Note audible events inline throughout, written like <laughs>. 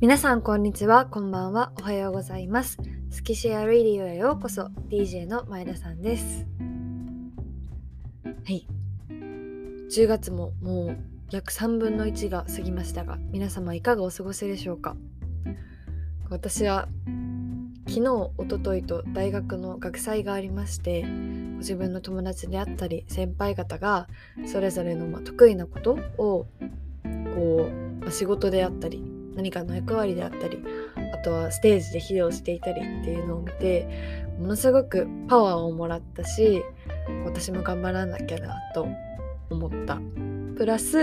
皆さんこんにちはこんばんはおはようございます。スキシェアレディオへようこそ DJ の前田さんです。はい。10月ももう約3分の1が過ぎましたが皆様いかがお過ごしでしょうか？私は昨日おとといと大学の学祭がありまして自分の友達であったり先輩方がそれぞれのま得意なことをこう、仕事であったり何かの役割であったりあとはステージで披露していたりっていうのを見てものすごくパワーをもらったし私も頑張らなきゃなと思った。プラス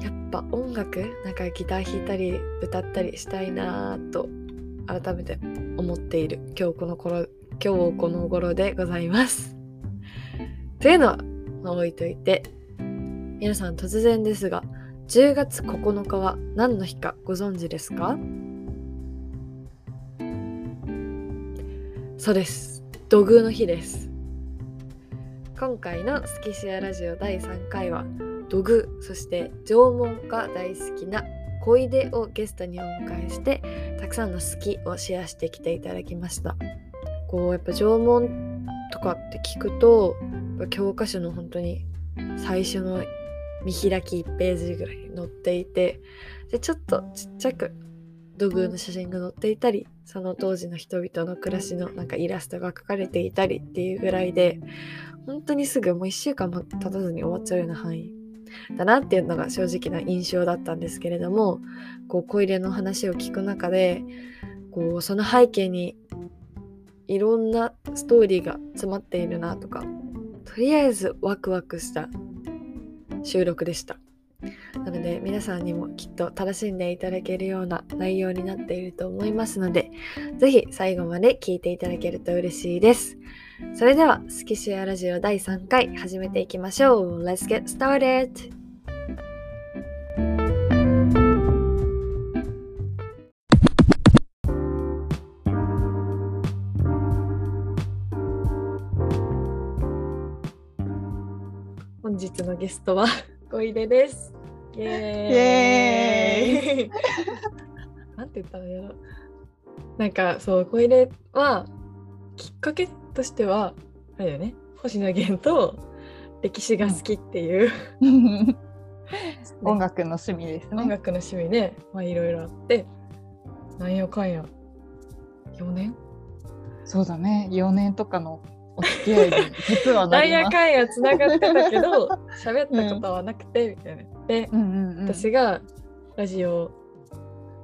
やっぱ音楽なんかギター弾いたり歌ったりしたいなと改めて思っている今日この頃今日この頃でございます。<laughs> というのは、ま、置いといて皆さん突然ですが10月9日は何の日かご存知ですか？そうです。土偶の日です。今回のスキシアラジオ第3回は土偶そして縄文が大好きな小出をゲストにお迎えしてたくさんの好きをシェアしてきていただきました。こうやっぱ縄文とかって聞くと教科書の本当に最初の見開き1ページぐらい載っていてでちょっとちっちゃく土偶の写真が載っていたりその当時の人々の暮らしのなんかイラストが描かれていたりっていうぐらいで本当にすぐもう1週間も経たずに終わっちゃうような範囲だなっていうのが正直な印象だったんですけれどもこう小入れの話を聞く中でこうその背景にいろんなストーリーが詰まっているなとかとりあえずワクワクした収録でした。なので皆さんにもきっと楽しんでいただけるような内容になっていると思いますので、ぜひ最後まで聞いていただけると嬉しいです。それでは、スキシェアラジオ第3回始めていきましょう。Let's get started! 日のゲストは <laughs> 小出です。イエーイ。なんて言ったのやろなんかそう小出はきっかけとしてはあれだよね。星野源と歴史が好きっていう、うん、音楽の趣味ですね。音楽の趣味でまあいろいろあって。なんやかんや。4年？そうだね。4年とかのお付き合いで実はなんやかんやつながってたけど <laughs> 喋ったことはなくて、みたいな。で、うんうんうん、私がラジオ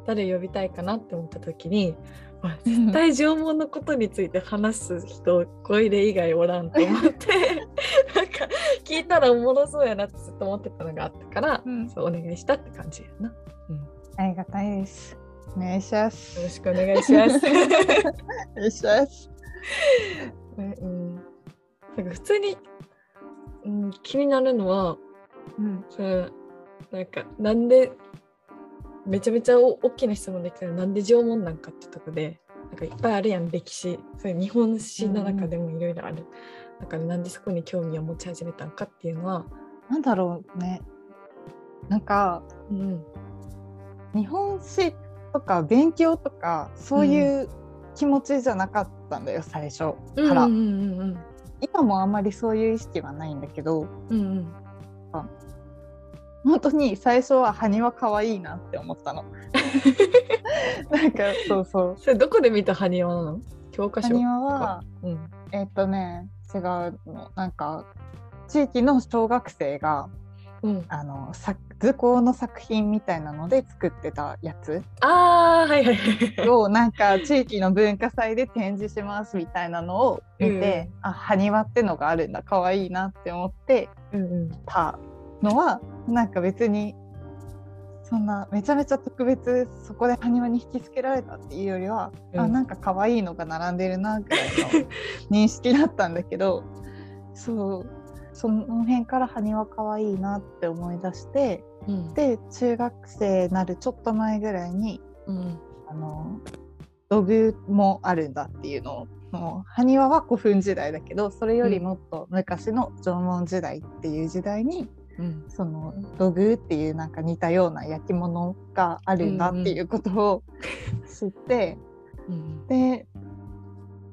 誰呼びたいかなって思った時に、まあ、絶対縄文のことについて話す人小出以外おらんと思って <laughs> なんか聞いたらおもろそうやなってずっと思ってたのがあったから、うん、そうお願いしたって感じやな。うん、ありがたいです。お願いします。よろしくお願いします。<laughs> お願いします。うん、なんか普通に、うん、気になるのは、うん、それなんかなんでめちゃめちゃ大きな質問できたらなんで縄文なんかってとこでなんかいっぱいあるやん歴史。それ日本史の中でもいろいろある、うん、だからなんでそこに興味を持ち始めたんかっていうのはなんだろうね。なんか、うん、日本史とか勉強とかそういう気持ちじゃなかったんだよ、うん、最初から、うんうんうん、今もあんまりそういう意識はないんだけど、うんうん、本当に最初は埴輪可愛いなって思ったの。<laughs> なんかそうそう。それどこで見た埴輪なの？教科書埴輪は、うん、えっ、とね違うの。なんか地域の小学生が、うん、あの図工の作品みたいなので作ってたやつ。あはいはいをなんか地域の文化祭で展示しますみたいなのを見て、うん、あ埴輪ってのがあるんだ可愛いなって思ってたのは、うん。うん、なんか別にそんなめちゃめちゃ特別そこで埴輪に引きつけられたっていうよりは、うん、あなんか可愛いのが並んでるなぐらいの認識だったんだけどそう <laughs> その辺から埴輪可愛いなって思い出して、うん、で中学生なるちょっと前ぐらいに、うん、あの土偶もあるんだっていうのをもう埴輪は古墳時代だけどそれよりもっと昔の縄文時代っていう時代にうん、その土偶っていうなんか似たような焼き物があるんだっていうことを知って、うん。うん、で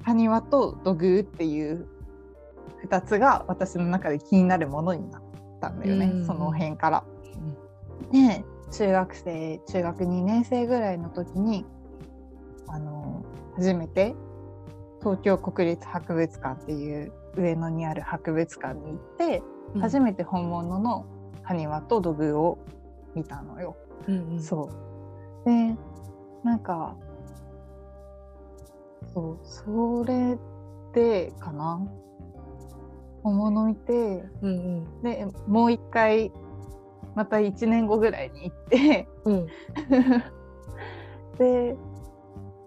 埴輪と土偶っていう2つが私の中で気になるものになったんだよね、うん、その辺から。で中学生中学2年生ぐらいの時にあの初めて東京国立博物館っていう上野にある博物館に行って、うん、初めて本物の埴輪と土偶を見たのよ。うんうん、そう。でなんかそうそれでかな本物見て、うんうん、でもう一回また1年後ぐらいに行って、うん、<laughs> で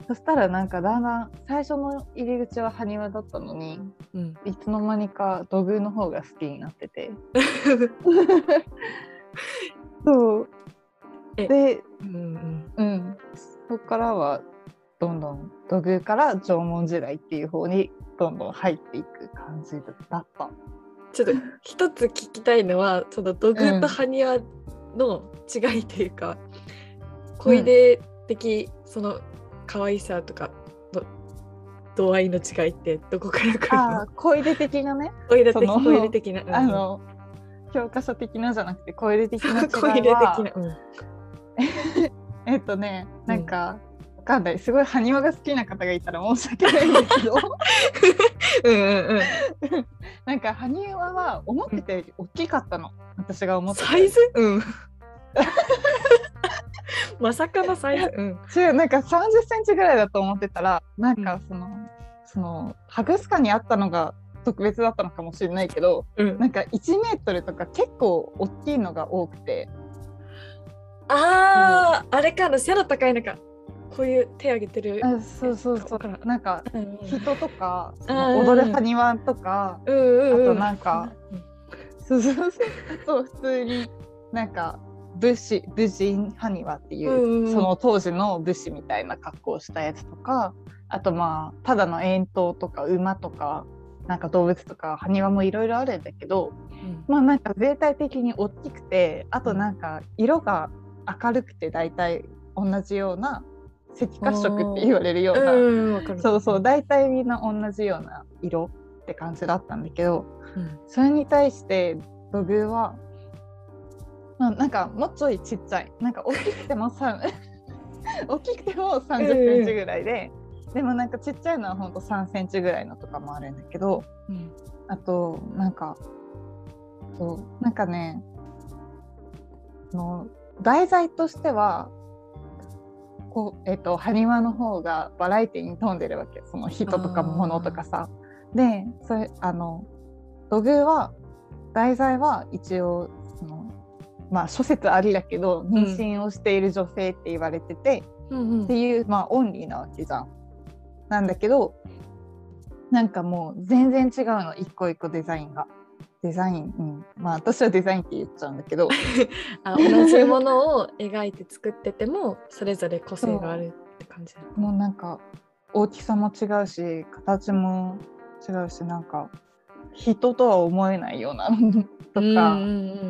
そしたらなんかだんだん最初の入り口は埴輪だったのに、うん、いつの間にか土偶の方が好きになってて。<laughs> そう。で、うんうんうん、そこからはどんどん土偶から縄文時代っていう方にどんどん入っていく感じだった。ちょっと一つ聞きたいのはその土偶と埴輪の違いというか、うん、小出的その可愛さとかの度合いの違いってどこから来るの？小出的なね。小出的小出的な、うん、あの教科書的なじゃなくて小出的な違いは。<laughs> 的な、うん、<laughs> えっとねなんか、わかんない。すごい埴輪が好きな方がいたら申し訳ないんですけど。<laughs> うんうんうん。なんか埴輪は思ってて大きかったの、私が思ってサイズ？うん。<laughs> まさかのサイズ、うん、違うなんか30センチぐらいだと思ってたらなんかその、うん、その博物館にあったのが特別だったのかもしれないけど、うん、なんか1メートルとか結構大きいのが多くて。ああ、あれかの背の高いのかこういう手挙げてるあそうそうそうなんか人とか、その踊る埴輪とか、あとなんか、そうそうそう。あと普通になんか武士武人埴輪っていう,、その当時の武士みたいな格好をしたやつとかあとまあただの煙頭とか馬とかなんか動物とか埴輪もいろいろあるんだけど、うん、まあなんか全体的に大きくてあとなんか色が明るくて大体同じような赤褐色って言われるような、うん、そうそう大体みんな同じような色って感じだったんだけど、うん、それに対して土偶はまあ、なんかもうちょいちっちゃいなんか大きくてもさ <laughs> 大きくても3 0センチぐらいで、うん、でもなんかちっちゃいのはほんと3センチぐらいのとかもあるんだけど、うん、あとなんかそうなんかねの題材としてはこう、えっと、埴輪の方がバラエティに富んでるわけその人とか物とかさ。でそれあの土偶は題材は一応まあ諸説ありだけど妊娠をしている女性って言われてて、うんっていう、まあ、オンリーなわけじゃん。なんだけどなんかもう全然違うの一個一個デザインが。デザイン、うん、まあ私はデザインって言っちゃうんだけど。<laughs> あ同じものを描いて作っててもそれぞれ個性があるって感じもうなんか大きさも違うし形も違うしなんか人とは思えないようなとか、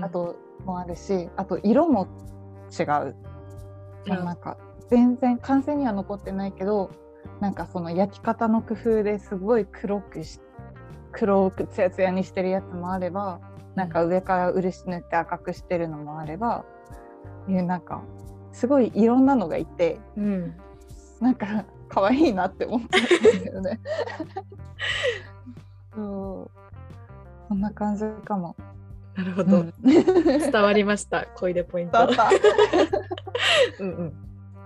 あともあるしあと色も違う、うん、なんか全然完成には残ってないけどなんかその焼き方の工夫ですごい黒くし黒くツヤツヤにしてるやつもあればなんか上から漆塗って赤くしてるのもあればいうなんかすごいいろんなのがいて、うん、なんか可愛いなって思ったんだよね。<laughs> そう。そんな感じかも。なるほど、うん、伝わりました小出ポイント。<laughs> うんうん。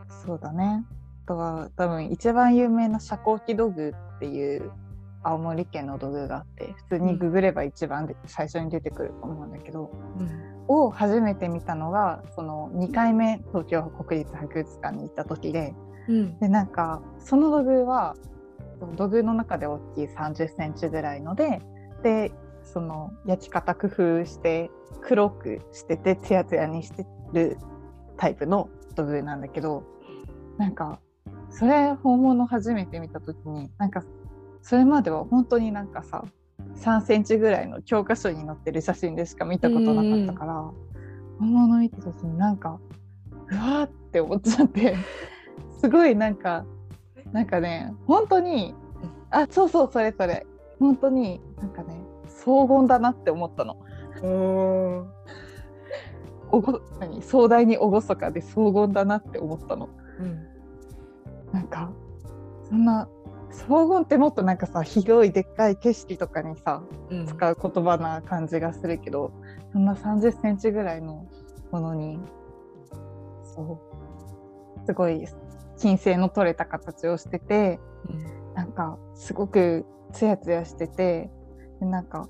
そうだね。あとは多分一番有名な遮光器土偶っていう青森県の土偶があって普通にググれば一番で、最初に出てくると思うんだけど、うん、を初めて見たのがその2回目東京国立博物館に行った時で、うん、でなんかその土偶は土偶の中で大きい3 0センチぐらいのででその焼き方工夫して黒くしててツヤツヤにしてるタイプの土偶なんだけどなんかそれ本物初めて見た時になんかそれまでは本当になんかさ3センチぐらいの教科書に載ってる写真でしか見たことなかったから、本物見た時になんかうわーって思っちゃってすごいなんかなんかね本当にあそうそうそれそれ本当になんかね荘厳だなって思ったの。おご何？壮大に厳かで荘厳だなって思ったの。うん、なんかそんな荘厳ってもっとなんかさ広いでっかい景色とかにさ、うん、使う言葉な感じがするけどそんな3 0センチぐらいのものにそうすごい金星の取れた形をしてて、うん、なんかすごくツヤツヤしててでなんか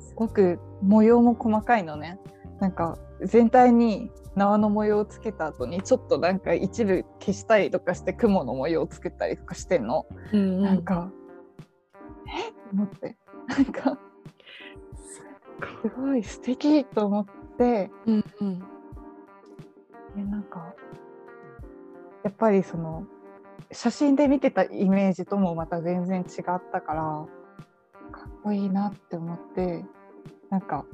すごく模様も細かいのね。なんか全体に縄の模様をつけた後にちょっとなんか一部消したりとかして雲の模様を作ったりとかしてんの、うんうん、なんか。え？っと思って。なんか。すごい素敵と思って、うんうん、でなんか。やっぱりその写真で見てたイメージともまた全然違ったからかっこいいなって思って。なんか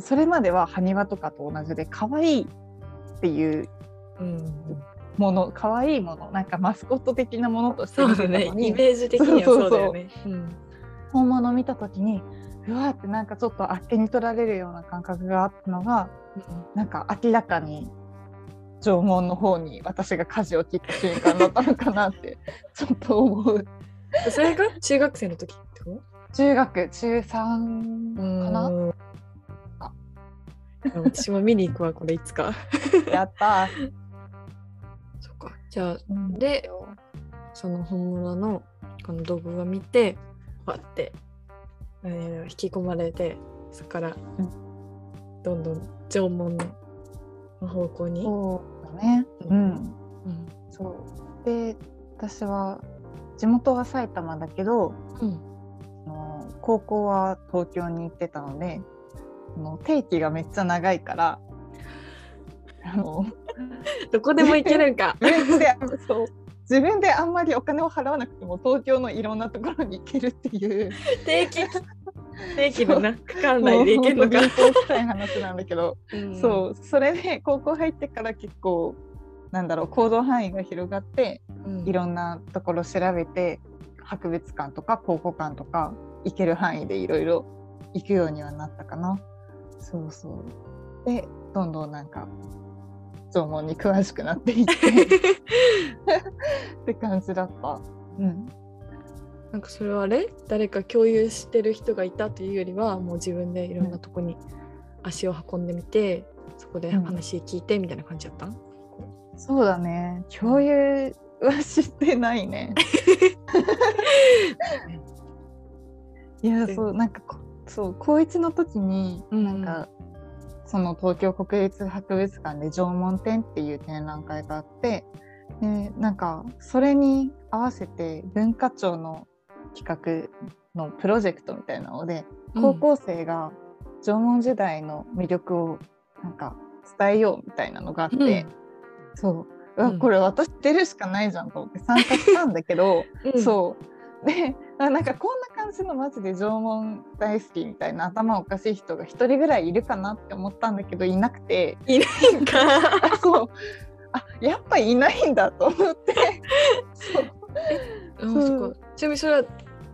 それまでは埴輪とかと同じで可愛いっていうもの、うん、可愛いものなんかマスコット的なものとして見てたね、イメージ的にはそうだよね。本物見た時にうわーってなんかちょっとあっけに取られるような感覚があったのが、うん、なんか明らかに縄文の方に私が舵を切った瞬間だったのかなって <laughs> ちょっと思う。それが中学生の時ってこと？中学中3かな？私も見に行くわこれいつか。<laughs> やった。<laughs> そっか。じゃあ、うん、でその本物のこの道具を見てわって、えー、引き込まれてそこから、どんどん縄文の方向に。そうだね。うん、うん、そう。で私は地元は埼玉だけど、うん、高校は東京に行ってたのでの定期がめっちゃ長いからあのどこでも行けるんか。自分でそう自分であんまりお金を払わなくても東京のいろんなところに行けるっていう。定期？定期のな区間内で行けるのか。たい話なんだけど、うん、そう。それで高校入ってから結構なんだろう行動範囲が広がって、うん、いろんなところ調べて博物館とか考古館とか行ける範囲でいろいろ行くようにはなったかな。そうそう。でどんどんなんか縄文に詳しくなっていって。<laughs> って感じだった。うん、なんかそれはあれ？誰か共有してる人がいたというよりはもう自分でいろんなとこに足を運んでみて、うん、そこで話聞いてみたいな感じだった、うん、そうだね。共有はしてないね。<laughs> いやそうなんかそう高1の時になんか、うん、その東京国立博物館で縄文展っていう展覧会があってでなんかそれに合わせて文化庁の企画のプロジェクトみたいなので、高校生が縄文時代の魅力をなんか伝えようみたいなのがあって、うん、そう。うこれ私出るしかないじゃんと思って参加したんだけど、<laughs> うん、そう。でなんかこんな感じのマジで縄文大好きみたいな頭おかしい人が一人ぐらいいるかなって思ったんだけどいなくて。いないんか。<laughs> そう。あやっぱいないんだと思って。<laughs> そう。そう。ちなみにそれは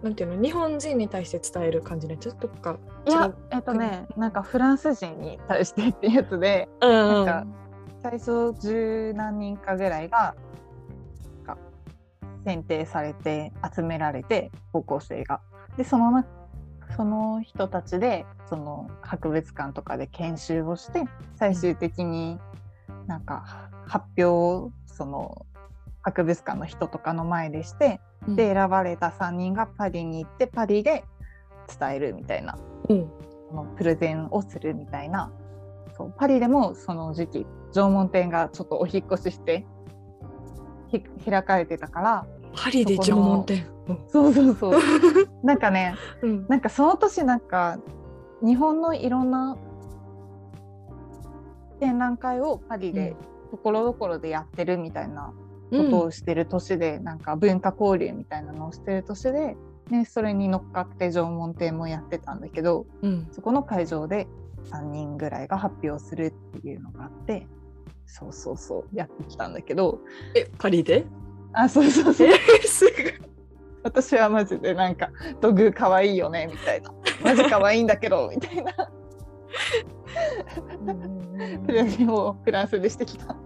なんていうの？日本人に対して伝える感じのやつとかいやえっとねなんかフランス人に対してってやつで、うん、なんか最初十何人かぐらいが選定されて集められて高校生が。でそのその人たちでその博物館とかで研修をして最終的になんか発表をその博物館の人とかの前でして、うん、で選ばれた3人がパリに行ってパリで伝えるみたいな、うん、のプレゼンをするみたいな。そうパリでもその時期縄文展がちょっとお引越しして開かれてたからパリで縄文展。そうそうそう。<laughs> なんかね、うん、なんかその年なんか日本のいろんな展覧会をパリでところどころでやってるみたいなことをしてる年で、うん、なんか文化交流みたいなのをしてる年ででそれに乗っかって縄文展もやってたんだけど、うん、そこの会場で3人ぐらいが発表するっていうのがあってそうそうそうやってきたんだけど。えパリで？あそうそうそう。すぐ私はマジでなんか「土偶かわいいよね」みたいな「マジかわいいんだけど」みたいな。プレゼンをフランスでしてきた。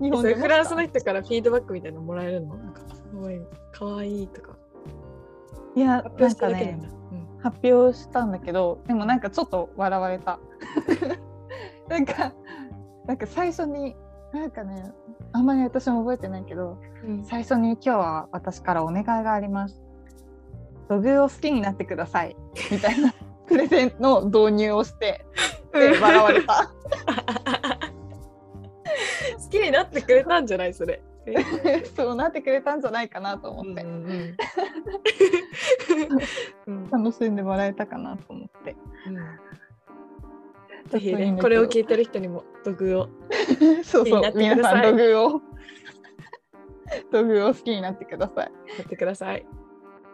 日本でフランスの人からフィードバックみたいなのもらえるの？なんかすごいかわいいとか。いやなんかね、うん、発表したんだけどでもなんかちょっと笑われた。<laughs> なんかなんか最初になんかねあんまり私も覚えてないけど、うん、最初に今日は私からお願いがあります。土偶を好きになってください。みたいなプレゼンの導入をしてで <laughs> 笑われた。<laughs> 好きになってくれたんじゃないそれ。<laughs> そうなってくれたんじゃないかなと思って、うんうん、楽しんでもらえたかなと思って、うん、ぜひねこれを聞いてる人にも土偶を <laughs> そうそう。皆さん土偶を。<laughs> 土偶を好きになってください。やってください。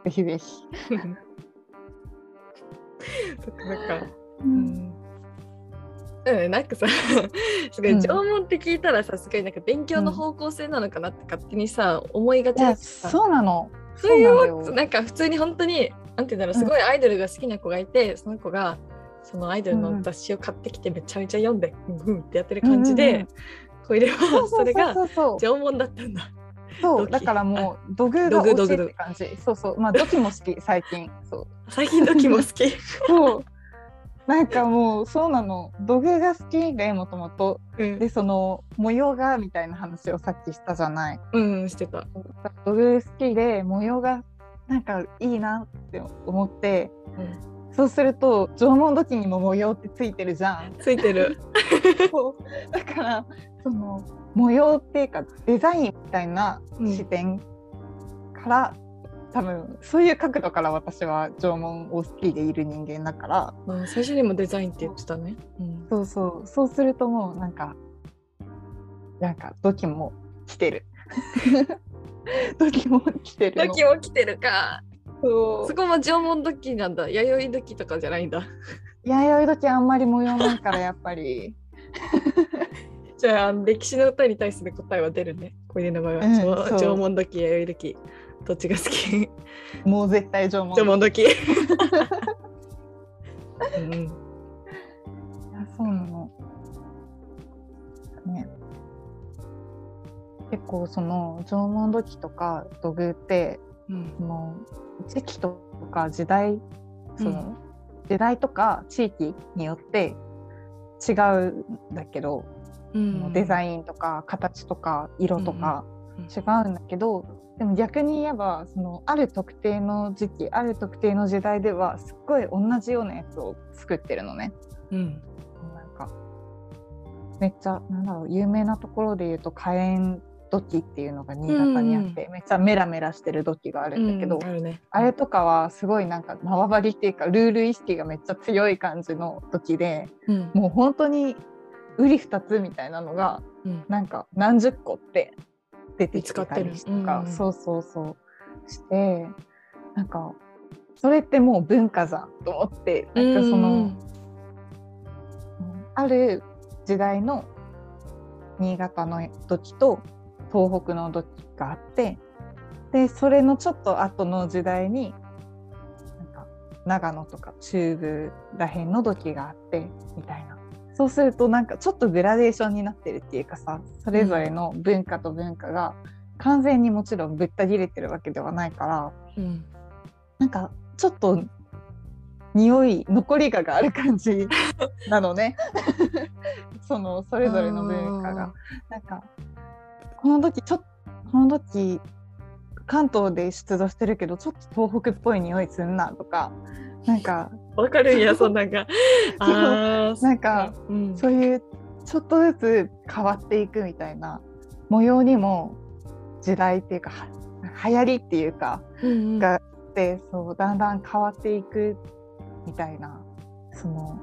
ぜひぜひ。<laughs> そっかそっか。うん。うん、なんかさすごい縄文って聞いたらさすごいなんか勉強の方向性なのかなって勝手にさ、思いがちだそうなの。そういうなんか普通に本当になんて言うんだろうすごいアイドルが好きな子がいて、うん、その子がそのアイドルの雑誌を買ってきてめちゃめちゃ読んで、うん、うんってやってる感じで、うんうん、これはそれが縄文だったんだ。そうだからもう土偶が欲しいって感じ。そうそう。まあ土器も好き <laughs> 最近。そう。最近土器も好き。そう。なんかもうそうなの。土偶が好きでもともとでその模様がみたいな話をさっきしたじゃない。うんしてた。土偶好きで模様がなんかいいなって思って、うん、そうすると縄文土器にも模様ってついてるじゃん。ついてる。だからその模様っていうかデザインみたいな視点から多分そういう角度から私は縄文を好きでいる人間だから、まあ、最初にもデザインって言ってたね、うん、そうそう。そうするともうなんかなんか土器も来てる。<laughs> 土器も来てる土器も来てるかそう。そこも縄文土器なんだ。弥生土器とかじゃないんだ。弥生土器あんまり模様ないからやっぱり。<laughs> じゃあ歴史の歌に対する答えは出るね。小出の場合は、うん、縄文土器弥生土器。どっちが好き？もう絶対縄文。縄文時 <laughs> うん、いやそうなの。ね。結構その縄文土器とか土偶って、うん、その時期とか時代その、うん、時代とか地域によって違うんだけど、うん、デザインとか形とか色とか違うんだけど、でも逆に言えばそのある特定の時期ある特定の時代ではすっごい同じようなやつを作ってるのね。うん、なんかめっちゃなんだろう有名なところで言うと火炎土器っていうのが新潟にあって、うん、めっちゃメラメラしてる土器があるんだけど、うんあね、あれとかはすごいなんか縄張りっていうかルール意識がめっちゃ強い感じの土器で、うん、もう本当にうり二つみたいなのが、うん、なんか何十個って出てきたりとか、うん、そうそうそうしてなんかそれってもう文化じゃんと思ってなんかその、うん、ある時代の新潟の土と東北の土があってでそれのちょっと後の時代になんか長野とか中部らへんの土器があってみたいな。そうするとなんかちょっとグラデーションになってるっていうかさそれぞれの文化と文化が完全にもちろんぶった切れてるわけではないから、うん、なんかちょっと匂い残りががある感じなのね。<laughs> そのそれぞれの文化が。なんかこの時ちょっとこの時関東で出土してるけどちょっと東北っぽい匂いすんなとかなんかわかるんやそんなんか。<laughs> あなんか、うん、そういうちょっとずつ変わっていくみたいな模様にも時代っていうか流行りっていうか、うんうん、があってそうだんだん変わっていくみたいなその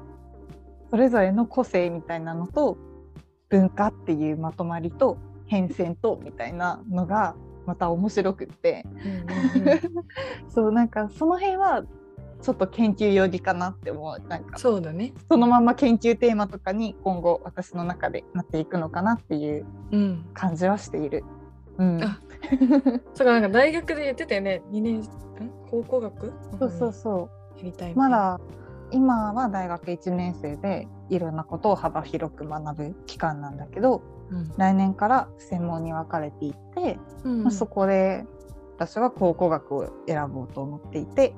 それぞれの個性みたいなのと文化っていうまとまりと変遷とみたいなのがまた面白くって、<laughs> そうなんかその辺はちょっと研究寄りかなって思う。なんかそうだね。そのまま研究テーマとかに今後私の中でなっていくのかなっていう感じはしている。うん、うん、そうかなんか大学で言ってたよね。2年高校学？そうそうそう。やりたいまだ今は大学1年生でいろんなことを幅広く学ぶ期間なんだけど、うん、来年から専門に分かれていって、うん、まあ、そこで私は考古学を選ぼうと思っていて、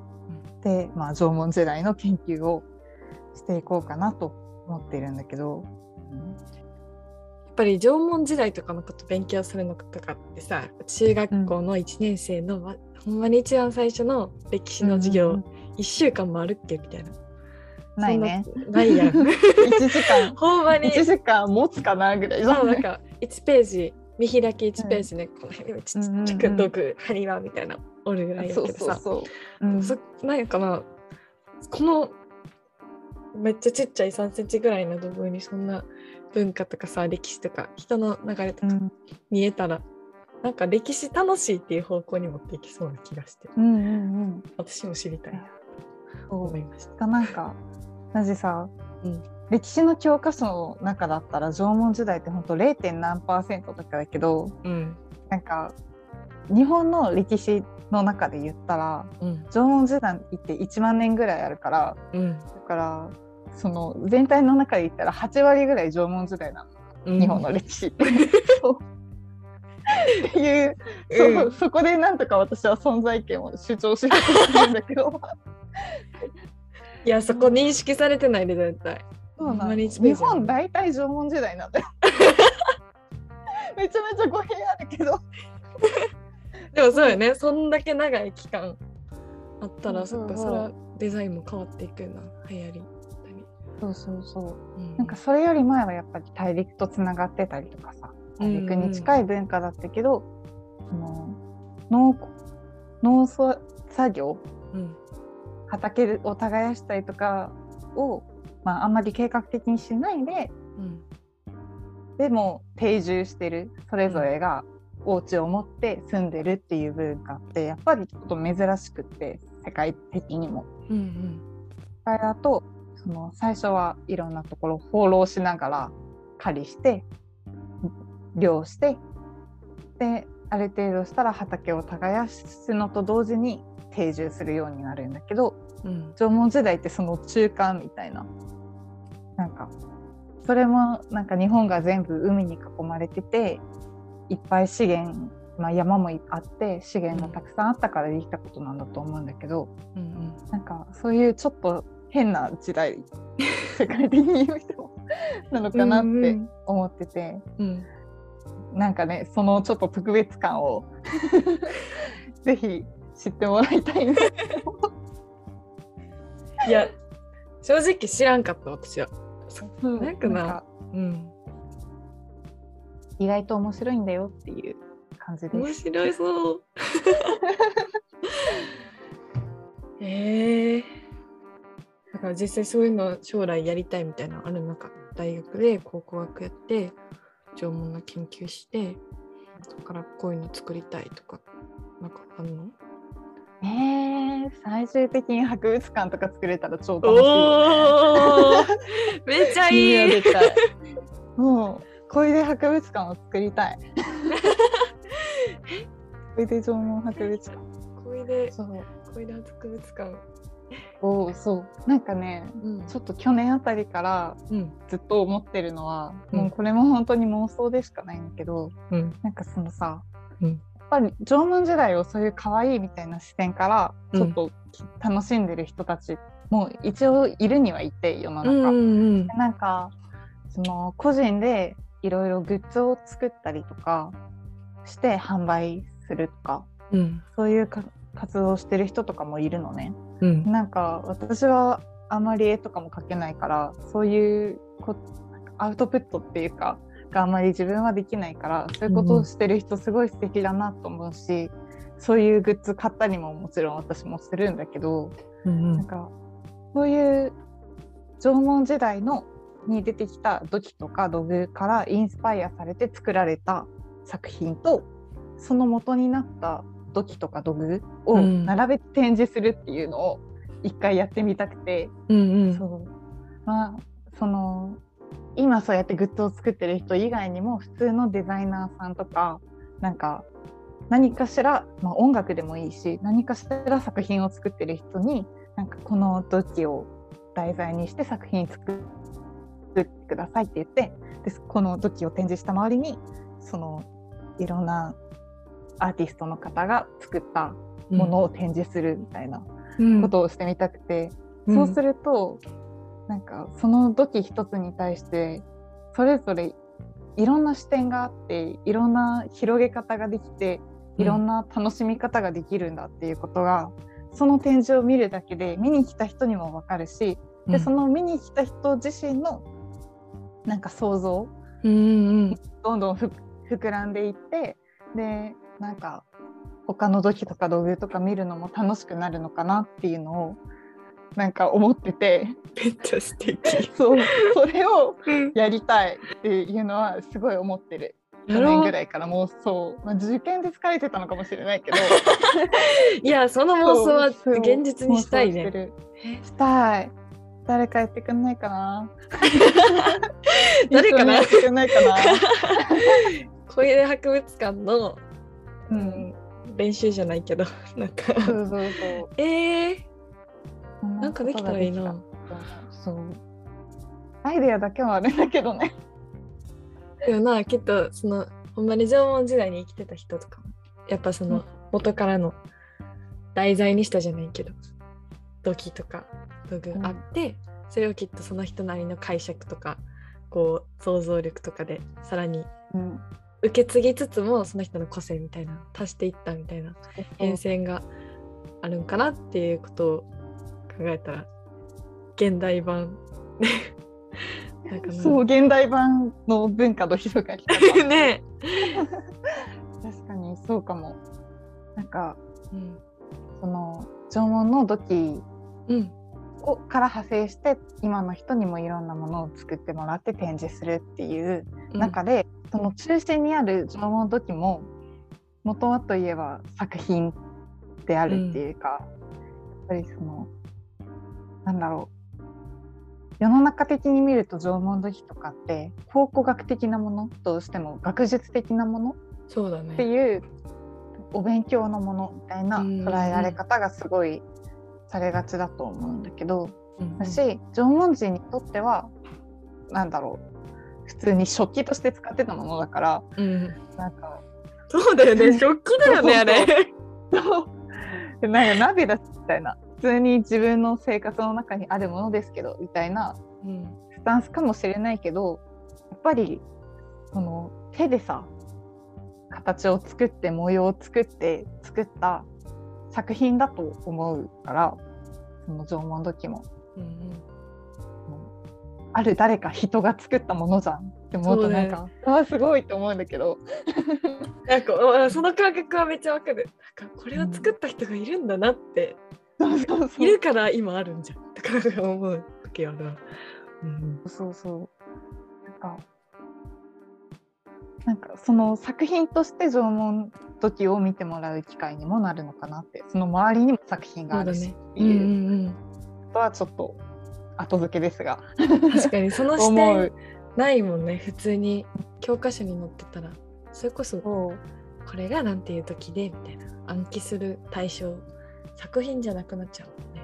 うん、で、まあ、縄文時代の研究をしていこうかなと思っているんだけど、やっぱり縄文時代とかのこと勉強するのとかってさ中学校の1年生の、ほんまに一番最初の歴史の授業、1週間もあるっけ？みたいな。ないね。ないやん。1時間。<laughs> ほんまに。1時間持つかなぐらい。そうなんか1ページ見開き1ページね、うん、この辺にちっちゃく毒埴輪みたいなおるぐらいやけどさ。そうそうそう。うん、そなんかなこのめっちゃちっちゃい3センチぐらいの土偶にそんな文化とかさ歴史とか人の流れとか見えたら、うん、なんか歴史楽しいっていう方向に持っていきそうな気がして、うんうんうん、私も知りたいなと思いました。なんかマジさ、うん、歴史の教科書の中だったら縄文時代ってほんと 0. 何パーセントとかだけど、うん、なんか日本の歴史の中で言ったら、うん、縄文時代って1万年ぐらいあるから、うん、だからその全体の中で言ったら8割ぐらい縄文時代なの、うん、日本の歴史って。<laughs> っていう、そそこでなんとか私は存在権を主張しようとしてるんだけどいやそこ認識されてないで絶対。そうな日本大体縄文時代なんだよ。<laughs> めちゃめちゃ語弊あるけど。でもそうよね。そんだけ長い期間あったらそっかそれはデザインも変わっていくな。流行り。そうそうそう、うん、なんかそれより前はやっぱり大陸とつながってたりとかさ。大陸に近い文化だったけど、うんうん、農農作業、うん、畑を耕したりとかを、まあ、あんまり計画的にしないで、うん、でも定住してる。それぞれがお家を持って住んでるっていう文化ってやっぱりちょっと珍しくって世界的にも。うんうん、だとその最初はいろんなところ放浪しながら狩りして漁してである程度したら畑を耕すのと同時に定住するようになるんだけど、うん、縄文時代ってその中間みたいな。なんかそれもなんか日本が全部海に囲まれてていっぱい資源、まあ、山もあって資源がたくさんあったからできたことなんだと思うんだけど、うんうん、なんかそういうちょっと変な時代世界的に言う人なのかなって思ってて、うん、なんかねそのちょっと特別感を <laughs> ぜひ知ってもらいたいないや正直知らんかった私は。うん、なんかなうん、意外と面白いんだよっていう感じです。面白いそう。<laughs> えー、だから実際そういうの将来やりたいみたいなのある中大学で考古学やって縄文の研究してそこからこういうの作りたいとかなんかあるの？えー、最終的に博物館とか作れたら超楽しい。めっちゃいい。もう小出博物館を作りたい。<laughs> 小出縄文博物館。小出そう小出博物館。おそうなんかね、うん、ちょっと去年あたりからずっと思ってるのは、うん、もうこれも本当に妄想でしかないんだけど、うん、なんかそのさ、うん、ぱり縄文時代をそういう可愛いみたいな視点からちょっと楽しんでる人たちも一応いるにはいて世の中。うんうんうん、なんかその個人でいろいろグッズを作ったりとかして販売するとか、うん、そういう活動してる人とかもいるのね。うん、なんか私はあまり絵とかも描けないからそういうこアウトプットっていうかがあまり自分はできないからそういうことをしてる人すごい素敵だなと思うし、うん、そういうグッズ買ったりももちろん私もするんだけど、うん、なんかそういう縄文時代のに出てきた土器とか土偶からインスパイアされて作られた作品とその元になった土器とか土偶を並べて展示するっていうのを一回やってみたくて、うんうん、そう。まあその今そうやってグッズを作ってる人以外にも普通のデザイナーさんとかなんか何かしら、まあ、音楽でもいいし何かしら作品を作ってる人になんかこの土器を題材にして作品作ってくださいって言ってでこの土器を展示した周りにそのいろんなアーティストの方が作ったものを展示するみたいなことをしてみたくて、うん、そうすると、うん、なんかその土器一つに対してそれぞれいろんな視点があっていろんな広げ方ができていろんな楽しみ方ができるんだっていうことが、うん、その展示を見るだけで見に来た人にも分かるしでその見に来た人自身のなんか想像、うんうん、どんどん膨らんでいってでなんか他の土器とか道具とか見るのも楽しくなるのかなっていうのをなんか思ってて。めっちゃ素敵。<laughs> そうそれをやりたいっていうのはすごい思ってる。去年ぐらいからもうそう、まあ、受験で疲れてたのかもしれないけど。<laughs> いやその妄想は現実にしたいね。したい。誰かやってくんないかな。<laughs> 誰かな？やってくんないかな。小出博物館の、うん、練習じゃないけどなんか。そうそうそう。えー、なんかできた。らいいな。そう。アイデアだけはあれだけどね。<laughs> でもなきっとそのほんまに縄文時代に生きてた人とかやっぱその元からの題材にしたじゃないけど土器とか道具あって、うん、それをきっとその人なりの解釈とかこう想像力とかでさらに受け継ぎつつもその人の個性みたいな足していったみたいな変遷があるんかなっていうことを考えたら現代版。<laughs> なんかそう現代版の文化の広がり <laughs> ね。確かにそうかも。なんか、うん、その縄文の土器をから派生して今の人にもいろんなものを作ってもらって展示するっていう中で、その中心にある縄文土器も元はといえば作品であるっていうか、うん、やっぱりそのなんだろう。世の中的に見ると縄文土器とかって考古学的なものとしても学術的なものそうだ、ね、っていうお勉強のものみたいな捉えられ方がすごいされがちだと思うんだけど、うん、私縄文人にとってはなんだろう。普通に食器として使ってたものだから、うん、なんかそうだよね。<laughs> 食器だよねあれ。そうなんか鍋だみたいな。普通に自分の生活の中にあるものですけどみたいなスタンスかもしれないけどやっぱりその手でさ形を作って模様を作って作った作品だと思うからその縄文土器も。うんうんある誰か人が作ったものじゃん。って思うとなんか、ね、あすごいって思うんだけど。<laughs> なんかその感覚はめっちゃわかる。なんかこれを作った人がいるんだなって、うん、いるから今あるんじゃん。とか思う時ある、うん、そうそう。なんかなんかその作品として縄文土を見てもらう機会にもなるのかなってその周りにも作品があるしっていう。ことはちょっと後付けですが。確かにその視点ないもんね普通に教科書に載ってたら。それこそこれがなんていう時でみたいな。暗記する対象作品じゃなくなっちゃうもんね。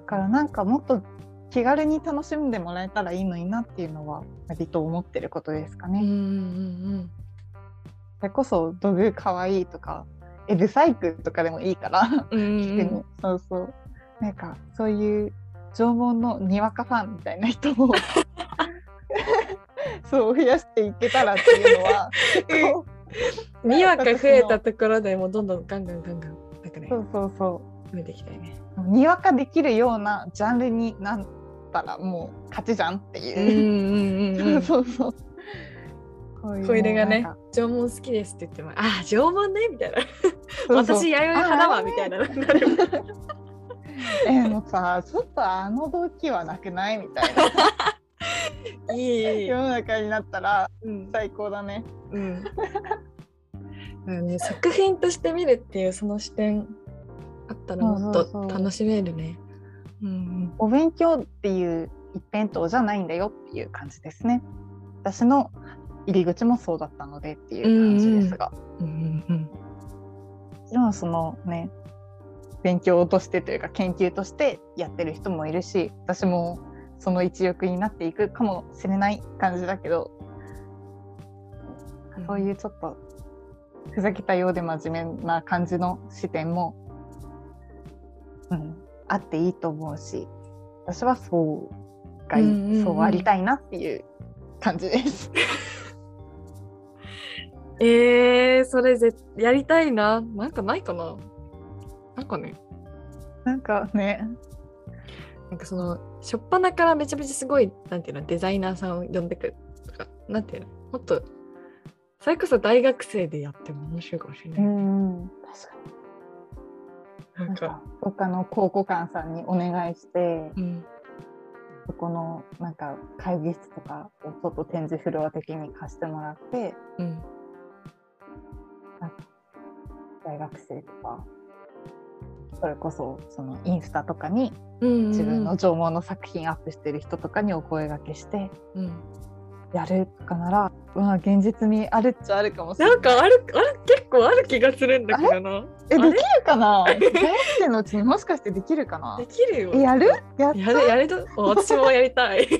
だからなんかもっと気軽に楽しんでもらえたらいいのになっていうのは割と思ってることですかね。うんうんうん、それこそ土偶かわいいとかエブサイクとかでもいいから。うん、<laughs> そうそう。なんかそういう縄文のにわかファンみたいな人を <laughs> そう増やしていけたらっていうのは <laughs> にわか増えたところでもうどんどんガンガンガンガンね。そうそうそう。増えていきたいね。にわかできるようなジャンルになったらもう勝ちじゃんっていう。<laughs> そうそう。こ入れがね縄文好きですって言ってもああ縄文ね？みたいな。私弥生派だわみたいな。<laughs> えもうさちょっとあの動機はなくない？みたいな。<laughs> いい世の中になったら最高だね。うん、ね、作品として見るっていうその視点あったらもっと楽しめるね。うん、お勉強っていう一辺倒じゃないんだよっていう感じですね。私の入り口もそうだったのでっていう感じですが。うんもちろんそのね勉強としてというか研究としてやってる人もいるし私もその一翼になっていくかもしれない感じだけど、うん、そういうちょっとふざけたようで真面目な感じの視点も、うん、あっていいと思うし私はそうが、うんうんうん、そうありたいなっていう感じです。<laughs> えー、それぜやりたいな。なんかないかななんかね。なんかね。なんかその、しょっぱなからめちゃめちゃすごい、なんていうの、デザイナーさんを呼んでくるとか、なんていうの、もっと、それこそ大学生でやっても面白いかもしれない。うん、確かに。なんか、どっかの考古館さんにお願いして、うん、そこのなんか会議室とかをちょっと展示フロア的に貸してもらって、うん、なんか大学生とかそれこそそのインスタとかに自分の縄文の作品アップしてる人とかにお声がけして、やるとかなら、まあ、現実味あるっちゃあるかもしれない。なんかあるある結構ある気がするんだけどな。えできるかな？大学生のうちにもしかしてできるかな？できるよ。やる？ややるやると私もやりたい。<laughs>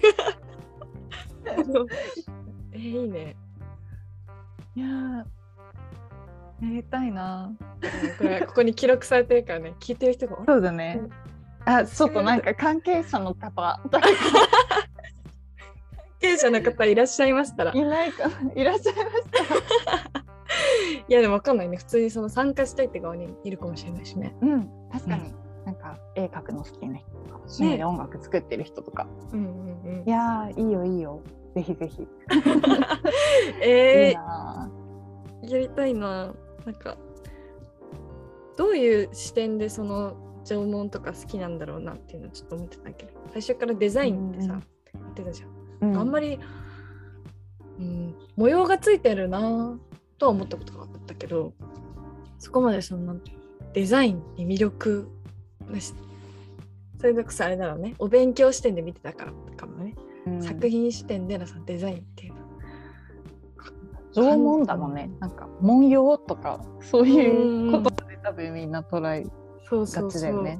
えいいね。いややりたいな。これここに記録されてるからね、聞いてる人が。そうだね。あ、ちょっとなんか関係者の方。<laughs> 関係者の方いらっしゃいましたら。いないか <laughs> いらっしゃいましたら。<laughs> いやでもわかんないね。普通にその参加したいって側にいるかもしれないしね。うん、確かに。うん、なんか絵描くの好きな人とか、趣味で音楽作ってる人とか。うんうんうん、いやいいよいいよ。ぜひぜひ。<laughs> えー、やりたいな。なんかどういう視点でその縄文とか好きなんだろうなっていうのをちょっと思ってたけど最初からデザインってさ、言ってたじゃん、うん、あんまり、うん、模様がついてるなとは思ったことがあったけどそこまでそのデザインに魅力それこそあれだろうね。お勉強視点で見てたからかもね、うん、作品視点でのさデザインっていうの。縄文だもんね。なんか文様とかそういうことで多分みんな捉えがちだよね。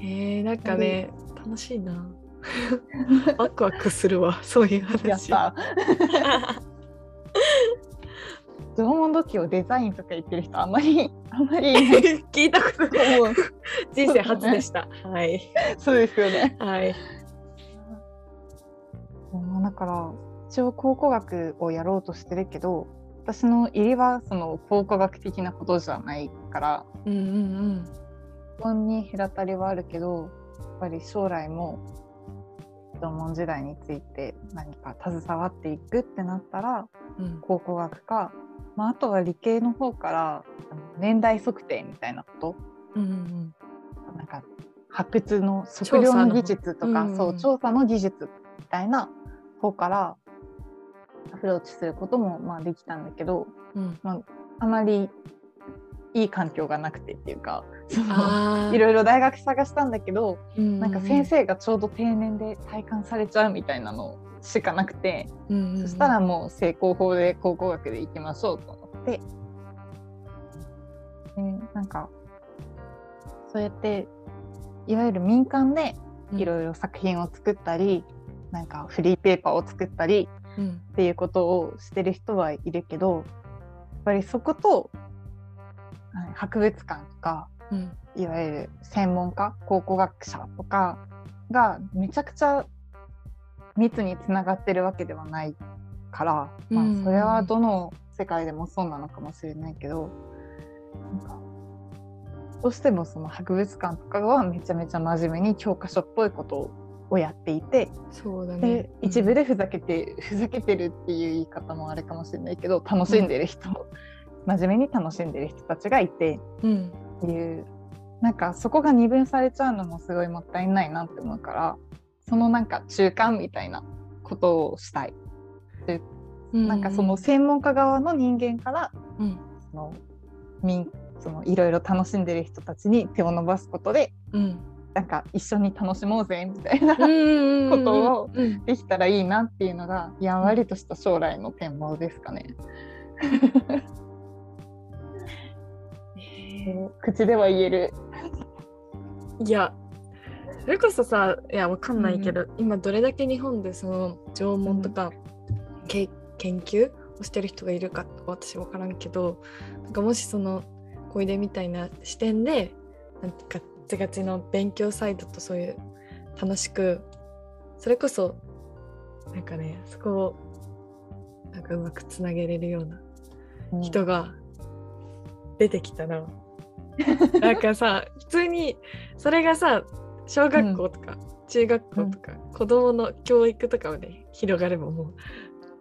えー、なんかね楽しいな。<laughs> ワクワクするわそういう話。やった。<laughs> 縄文土器をデザインとか言ってる人あんまりあんまり <laughs> 聞いたことない人生初でした。ね、はい。そうですよね。はい。だから一応考古学をやろうとしてるけど私の入りはその考古学的なことじゃないから、うんうんうん、本に隔たりはあるけどやっぱり将来も縄文時代について何か携わっていくってなったら、うん、考古学か、まあ、あとは理系の方から年代測定みたいなこと、うんうん、なんか発掘の測量の技術とか、うんうん、そう調査の技術みたいな方からアプローチすることもまあできたんだけど、うん、まあ、あまりいい環境がなくてっていうか <laughs> いろいろ大学探したんだけど、うんうん、なんか先生がちょうど定年で体感されちゃうみたいなのしかなくて、うんうん、そしたらもう成功法で考古学で行きましょうと思って。でなんかそうやっていわゆる民間でいろいろ作品を作ったり、うん、なんかフリーペーパーを作ったりっていうことをしてる人はいるけどやっぱりそこと博物館とか、うん、いわゆる専門家考古学者とかがめちゃくちゃ密につながってるわけではないから、まあ、それはどの世界でもそうなのかもしれないけどなんかどうしてもその博物館とかはめちゃめちゃ真面目に教科書っぽいことををやっていてそうだ、ね、で一部でふざけて、うん、ふざけてるっていう言い方もあれかもしれないけど楽しんでる人、うん、真面目に楽しんでる人たちがいて、うん、っていうなんかそこが二分されちゃうのもすごいもったいないなって思うからそのなんか中間みたいなことをしたい。でなんかその専門家側の人間から、うん、そのみんそのいろいろ楽しんでる人たちに手を伸ばすことで、うん、なんか一緒に楽しもうぜみたいなことをできたらいいなっていうのがやんわりとした将来の展望ですかね。<laughs> 口では言える。いやそれこそさいやわかんないけど、うん、今どれだけ日本でその縄文とか、うん、研究をしてる人がいるか私分からんけどなんかもしその小出みたいな視点でなんかガチガチの勉強サイトとそういう楽しくそれこそなんかねそこをなんかうまくつなげれるような人が出てきたら、うん、<laughs> なんかさ普通にそれがさ小学校とか中学校とか、うん、子供の教育とかまで <laughs> 広がればもう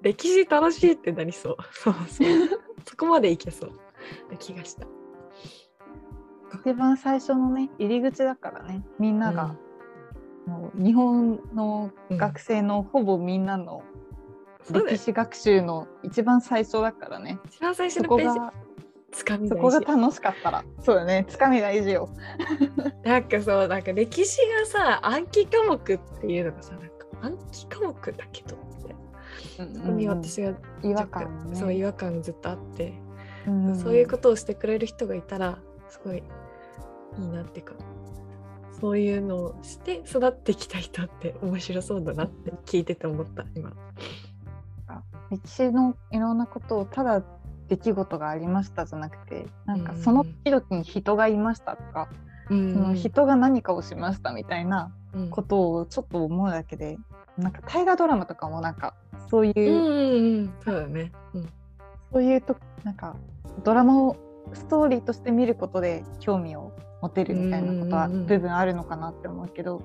歴史楽しいってなりそう。<laughs> そうそう。そこまでいけそう。な気がした。一番最初のね入り口だからね。みんなが、うん、もう日本の学生のほぼみんなの歴史学習の一番最初だからね。一番最初のページつかみそこが楽しかったら。そうだね。つかみ大事よ。<laughs> なんかそうなんか歴史がさ暗記科目っていうのがさなんか暗記科目だけどって、うんうん、そこに私が違和感、ね、そう違和感ずっとあって、うんうん、そういうことをしてくれる人がいたらすごいいいなっていうか。そういうのをして育ってきた人って面白そうだなって聞いてて思った今。歴史のいろんなことをただ出来事がありましたじゃなくてなんかその時々に人がいましたとか、うん、その人が何かをしましたみたいなことをちょっと思うだけで、うん、なんか大河ドラマとかもなんかそういう、うんうん、そうだね、うん、そういうとなんかドラマをストーリーとして見ることで興味を持てるみたいなことは部分あるのかなって思うけど、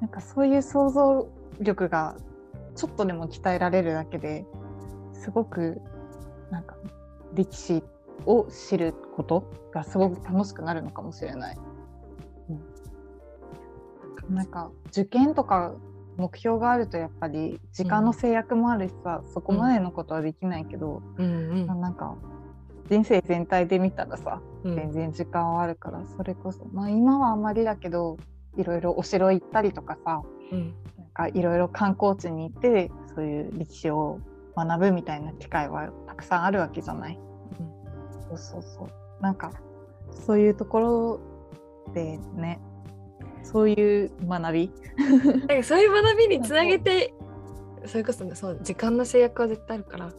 なんかそういう想像力がちょっとでも鍛えられるだけですごくなんか歴史を知ることがすごく楽しくなるのかもしれない。うん、なんか受験とか目標があるとやっぱり時間の制約もあるしさ、うん、そこまでのことはできないけど、うんうん、なんか人生全体で見たらさ、全然時間はあるからそれこそまあ今はあんまりだけどいろいろお城行ったりとかさ、うん、なんかいろいろ観光地に行ってそういう歴史を学ぶみたいな機会はたくさんあるわけじゃない？うん、そうそうそう。なんかそういうところでねそういう学び。<laughs> なんかそういう学びにつなげてそれこそ、ね、そう時間の制約は絶対あるから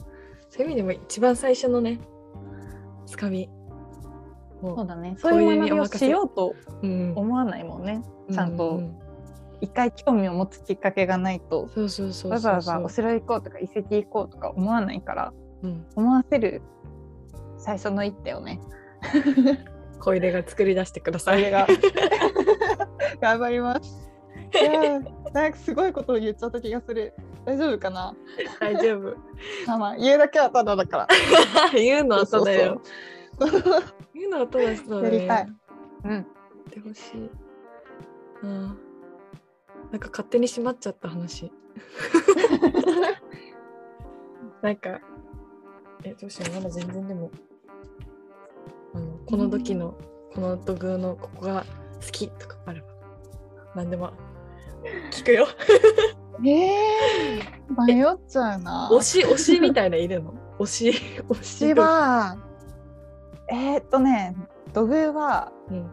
そういう意味でも一番最初のねつかみそうだね。そういう学びをしようと思わないもんね、うん、ちゃんと。一回興味を持つきっかけがないと。わざわざお城行こうとか遺跡行こうとか思わないから、うん、思わせる最初の一手をね <laughs> 小出が作り出してください。<laughs> 頑張ります。いやなんかすごいことを言っちゃった気がする。大丈夫かな？大丈夫。まあまあ言うだけはただだから。<laughs> 言うのはただよ。言うのはただそうだ、ね、やりたい。うん。てほしい。うん。なんか勝手に閉まっちゃった話。なんか、え、どうしよう、まだ全然でも、この時の、この土偶のここが好きとかあれば、何でも聞くよ。えー、迷っちゃうな。推し、推しみたいないるの？推し、推し。は、えー、っとね、土偶は、うん、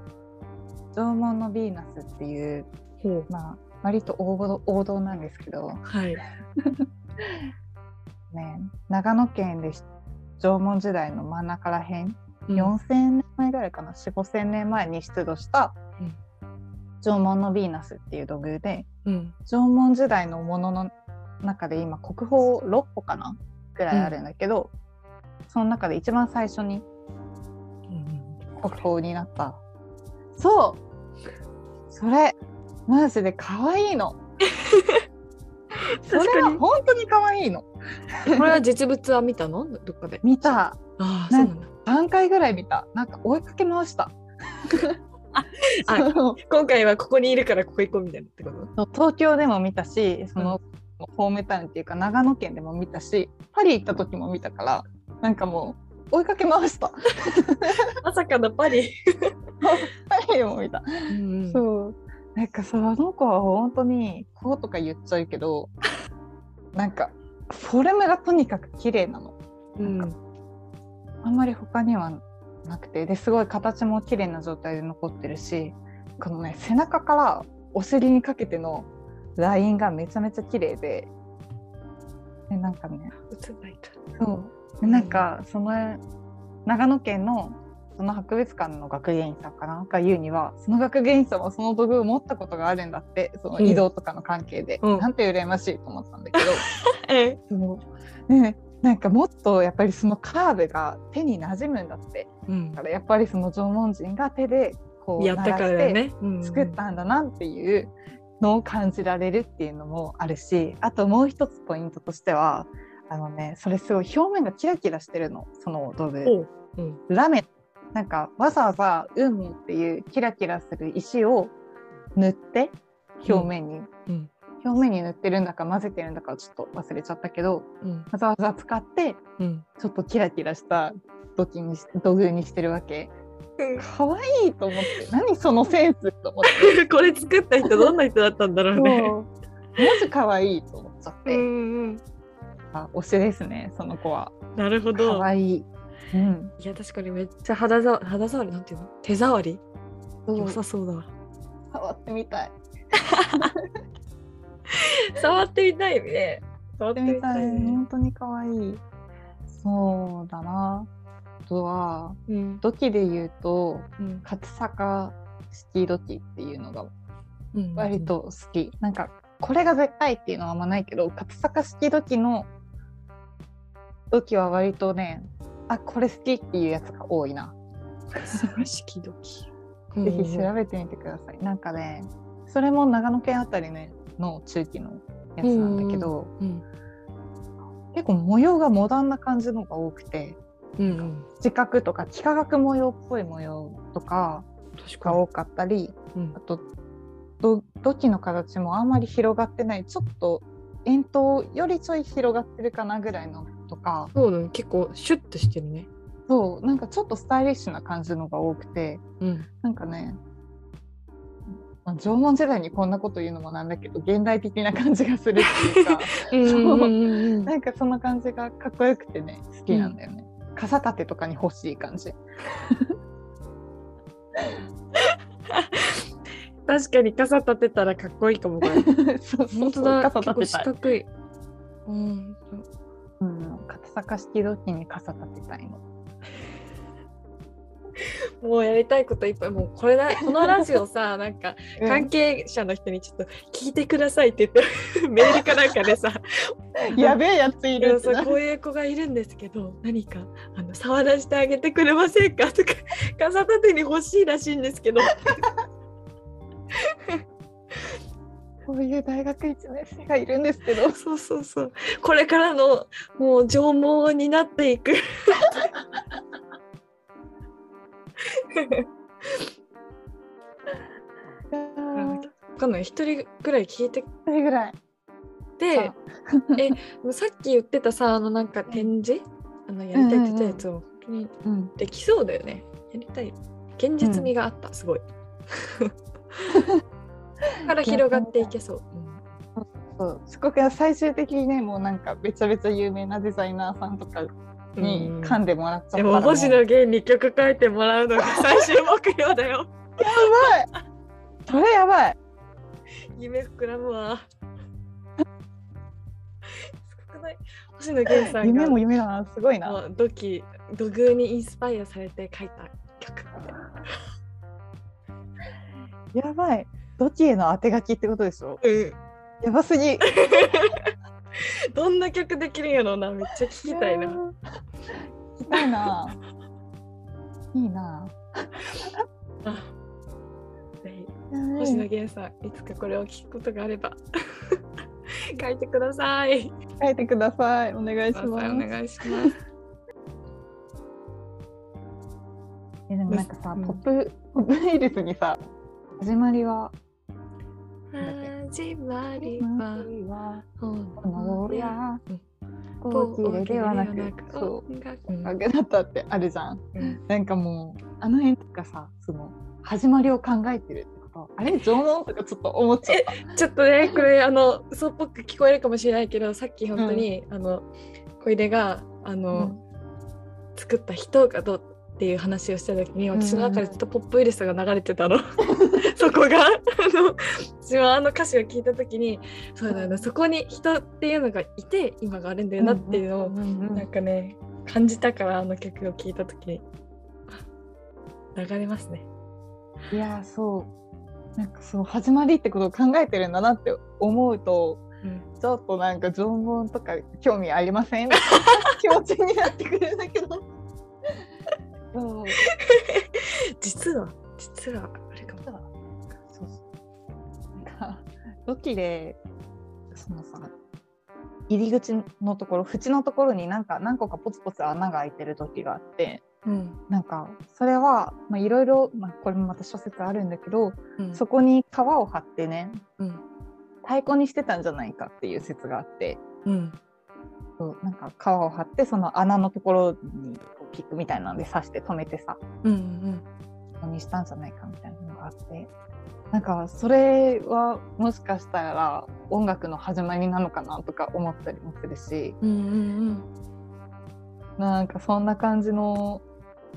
縄文のヴィーナスっていう、う。ん、まあ、割と王道王道なんですけど、はい。<laughs> ね、長野県で縄文時代の真ん中らへん、4000年前ぐらいかな。4 5 0年前に出土した縄文のヴィーナスっていう土偶で、うん、縄文時代のものの中で今国宝6個かなぐらいあるんだけど、うん、その中で一番最初に国宝になった、うん、そう。それマジで可愛いの。それは本当に可愛いの。これは実物は見たの？どっかで。見た。あそうなんだ3回ぐらい見た。なんか追いかけ回した。あ <laughs> 今回はここにいるからここ行こうみたいなってこと？東京でも見たしその、うん、ホームタウンっていうか長野県でも見たしパリ行った時も見たからなんかも追いかけ回した。<laughs> まさかのパリ。<laughs> パリも見た、うんうん、そう。なんかさあの子は本当にこうとか言っちゃうけどなんかフォルムがとにかく綺麗なの、うん、あんまり他にはなくて。ですごい形も綺麗な状態で残ってるしこのね背中からお尻にかけてのラインがめちゃめちゃ綺麗で。でなんかねそう。でなんかその長野県のその博物館の学芸員さんかな？が言うにはその学芸員さんはその道具を持ったことがあるんだってその移動とかの関係で、うん。なんて羨ましいと思ったんだけど、<laughs> えそう。ねなんかもっとやっぱりそのカーブが手に馴染むんだって。うん。だからやっぱりその縄文人が手でこうやったからね、うんうん。作ったんだなっていうのを感じられるっていうのもあるしあともう一つポイントとしてはあのねそれすごい表面がキラキラしてるの。その道具おう。うん。ラメ。なんかわざわざ海っていうキラキラする石を塗って表面に、うん表面に塗ってるんだか混ぜてるんだかちょっと忘れちゃったけどうん。わざわざ使ってうん。ちょっとキラキラした土器にし土偶にしてるわけ。可愛いと思って。何そのセンスと思って。<laughs> これ作った人どんな人だったんだろうね。そう。マジ可愛いと思っちゃって、うんうん、あ推しですねその子は。なるほど。可愛い。うん。いや確かにめっちゃ肌ざ肌触りなんていうの？手触り？良さそうだわ。触ってみたい <laughs> <laughs> 触ってみたいね。触ってみたい。本当に可愛い。そうだな。あとはうん。土器で言うとうん。勝坂式土器っていうのがうん。割と好き、なんかこれが絶対っていうのはあんまないけど勝坂式土器の土器は割とねあこれ好きっていうやつが多いな、探しきどき。<laughs> ぜひ調べてみてください。なんかねそれも長野県あたり、ね、の中期のやつなんだけど、うん結構模様がモダンな感じのが多くてうんうん。四角とか幾何学模様っぽい模様とか。が多かったりうんあとど土器の形もあんまり広がってないちょっと円筒よりちょい広がってるかなぐらいのとかそうだね。結構シュッとしてるね。そうなんかちょっとスタイリッシュな感じのが多くてうん。なんかね、まあ、縄文時代にこんなこと言うのもなんだけど現代的な感じがするっていうか <laughs> うんうんなんかその感じがかっこよくてね好きなんだよね、傘立てとかに欲しい感じ <laughs> 確かに傘立てたらかっこいいかもこれ。そうそう本当そうだ。結構傘立てたい、四角い。うん。うん、片坂式土器に傘立てたいのもうやりたいこといっぱいもうこれだこのラジオさ <laughs> なんかうん。関係者の人にちょっと聞いてくださいって言って <laughs> メールかなんかでさ <laughs> やべえやついいやそうこういう子がいるんですけど何かあの触らせてあげてくれませんかとか傘立てに欲しいらしいんですけど。こういう大学1年生がいるんですけど。そうそうそう。これからのもう縄文になっていくわかんない。一人ぐらい聞いてそれ。ぐらいでえもうさっき言ってたさあのなんか展示？あのやりたいって言ってたやつを本当にうん。できそうだよね。やりたい。現実味があった、すごい。<laughs> から広がっていけそう、そう。四国は最終的にねもうなんかべちゃべちゃ有名なデザイナーさんとかうんに噛んでもらっちゃったでらも星野源に曲書いてもらうのが最終目標だよ。それやばい。夢膨らむわ。すごくない？星野源さんが夢も夢だな。すごいな。もう土偶にインスパイアされて書いた曲。やばい。土器への当て書きってことでしょ？うん。やばすぎ <laughs> <laughs> どんな曲できるんやろうなめっちゃ聞きたいな。聞きたいな。いいな。<laughs> あぜひ星野源さんいつかこれを聞くことがあれば。<laughs> 書いてください。書いてください。お願いしおます。願いします。えでもなんかさ、うん。ポップポップウイルスにさ始まりは始まりははこのやうん大きれではなく音楽だったってあるじゃん、うん、なんかもうあの辺とかさその始まりを考えてるってことあれ縄文とかちょっと思っちゃったちょっとねこれあの嘘っぽく聞こえるかもしれないけどさっき本当に、うん、あの小出があの、うん、作った人がどうっていう話をした時に私の中でずっとポップウイルスが流れてたの。<laughs> そこがあの私はあの歌詞を聞いた時にそうだねそこに人っていうのがいて今があるんだよなっていうのをなんかね感じたからあの曲を聴いた時に流れますね。いやそう。なんかそう始まりってことを考えてるんだなって思うと、うん、ちょっとなんか縄文とか興味ありません？<laughs> 気持ちになってくるんだけど。<laughs> 実は実はあれかも。そうそう。なんか土器でそのさ入り口のところ縁のところになんか何個かポツポツ穴が開いてる時があって、うん、なんかそれはいろいろこれもまた諸説あるんだけど、うん、そこに皮を張ってね、うん、太鼓にしてたんじゃないかっていう説があって、うん、そうなんか皮を張ってその穴のところにキックみたいなので刺して止めてさ、うんうん、にしたんじゃないかみたいなのがあってなんかそれはもしかしたら音楽の始まりなのかなとか思ったりもするし、うんうんうん、なんかそんな感じの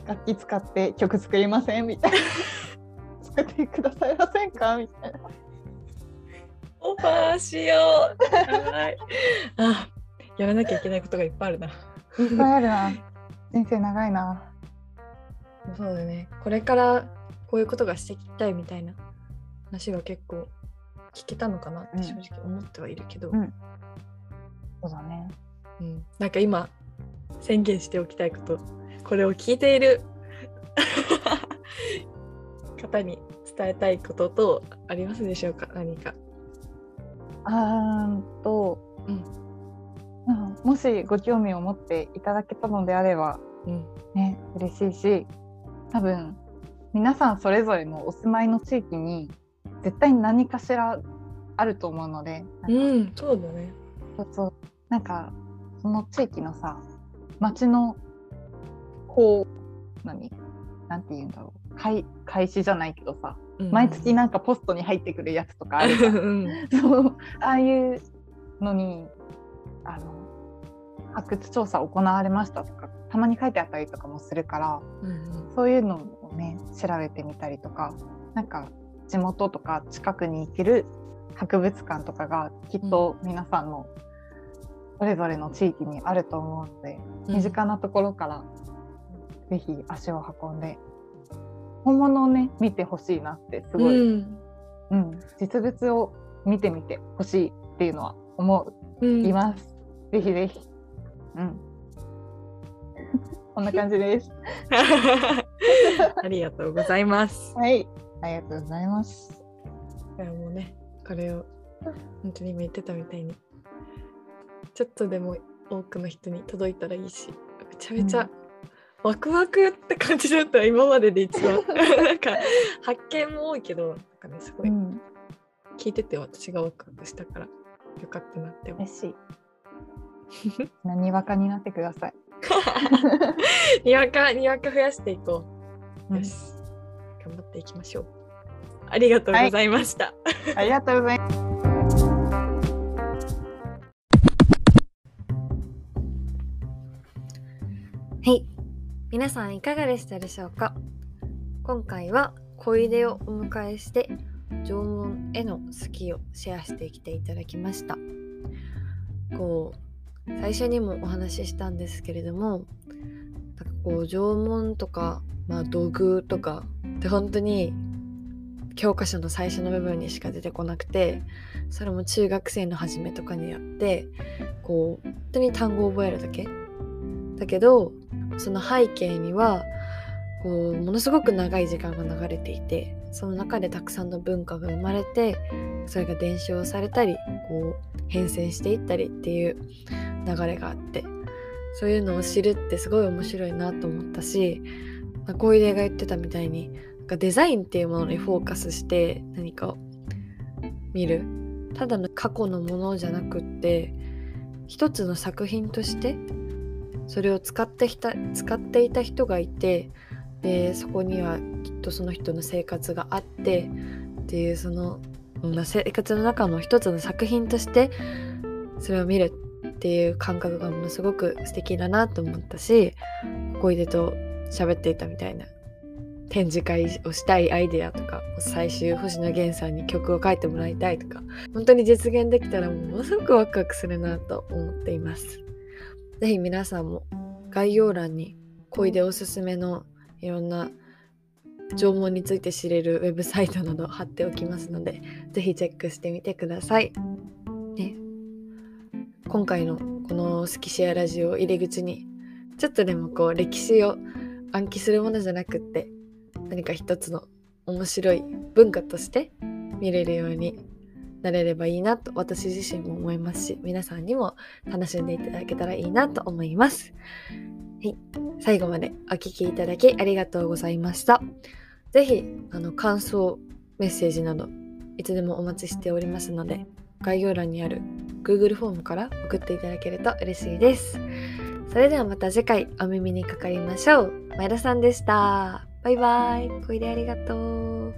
楽器使って曲作りませんみたいな <laughs> 作ってくださいませんかみたいな。オファーしよう。はい。あ、やらなきゃいけないことがいっぱいあるな。いっぱいあるな。人生長いな。そうだね。これからこういうことがしていきたいみたいな話が結構聞けたのかなって正直思ってはいるけど、うん。うん、そうだね、うん、なんか今宣言しておきたいことこれを聞いている <laughs> 方に伝えたいこととありますでしょうか？何か。あーと、うん、もしご興味を持っていただけたのであれば、うん、ね嬉しいし多分皆さんそれぞれのお住まいの地域に絶対に何かしらあると思うのでうんそうだね。そうそう。なんかその地域のさ町のこう何？なんて言うんだろう。開開始じゃないけどさ、うん、毎月なんかポストに入ってくるやつとかあるじゃん、うん、<laughs> そう。ああいうのにあの発掘調査行われましたとかたまに書いてあったりとかもするから、うんうん、そういうのをね調べてみたりとかなんか地元とか近くに行ける博物館とかがきっと皆さんのそれぞれの地域にあると思うので、うん、身近なところから是非足を運んで本物をね見てほしいなってすごい、うん、うん、実物を見てみてほしいっていうのは思います。ぜひぜひ。うん。こんな感じです。<laughs> ありがとうございます。はい、ありがとうございます。いやもうね、これを本当に今言ってたみたいに、ちょっとでも多くの人に届いたらいいし、めちゃめちゃ、ワクワクって感じだった今までで一番 <laughs> なんか発見も多いけどなんかねすごい、聞いてて私がワクワクしたからよかったなって思う。嬉しい。<laughs> にわかになってください。<laughs> にわかにわか増やしていこう。よし、頑張っていきましょう。ありがとうございました。はい、ありがとうございます。はい、皆さんいかがでしたでしょうか？今回は小出をお迎えして縄文への好きをシェアしてきていただきましたこう最初にもお話ししたんですけれどもなんかこう縄文とか、まあ、土偶とかって本当に教科書の最初の部分にしか出てこなくてそれも中学生の初めとかにやってこう本当に単語を覚えるだけ。だけどその背景にはこうものすごく長い時間が流れていてその中でたくさんの文化が生まれてそれが伝承されたりこう変遷していったりっていう流れがあってそういうのを知るってすごい面白いなと思ったし小出が言ってたみたいになんかデザインっていうものにフォーカスして何かを見る。ただの過去のものじゃなくって一つの作品としてそれを使ってた使っていた人がいてでそこにはきっとその人の生活があってっていうその、まあ、生活の中の一つの作品としてそれを見るっていう感覚がものすごく素敵だなと思ったし小出と喋っていたみたいな展示会をしたいアイデアとか最終星野源さんに曲を書いてもらいたいとか本当に実現できたらものすごくワクワクするなと思っています。是非皆さんも概要欄に小出おすすめのいろんな縄文について知れるウェブサイトなど貼っておきますので是非チェックしてみてください。ね、今回のこの「スキシェアラジオ」入り口にちょっとでもこう歴史を暗記するものじゃなくって何か一つの面白い文化として見れるようになれればいいなと私自身も思いますし皆さんにも楽しんでいただけたらいいなと思います。はい、最後までお聴きいただきありがとうございました。是非あの感想メッセージなどいつでもお待ちしておりますので概要欄にある Google フォームから送っていただけると嬉しいです。それではまた次回お耳にかかりましょう。前田さんでした。バイバイ。小出ありがとう。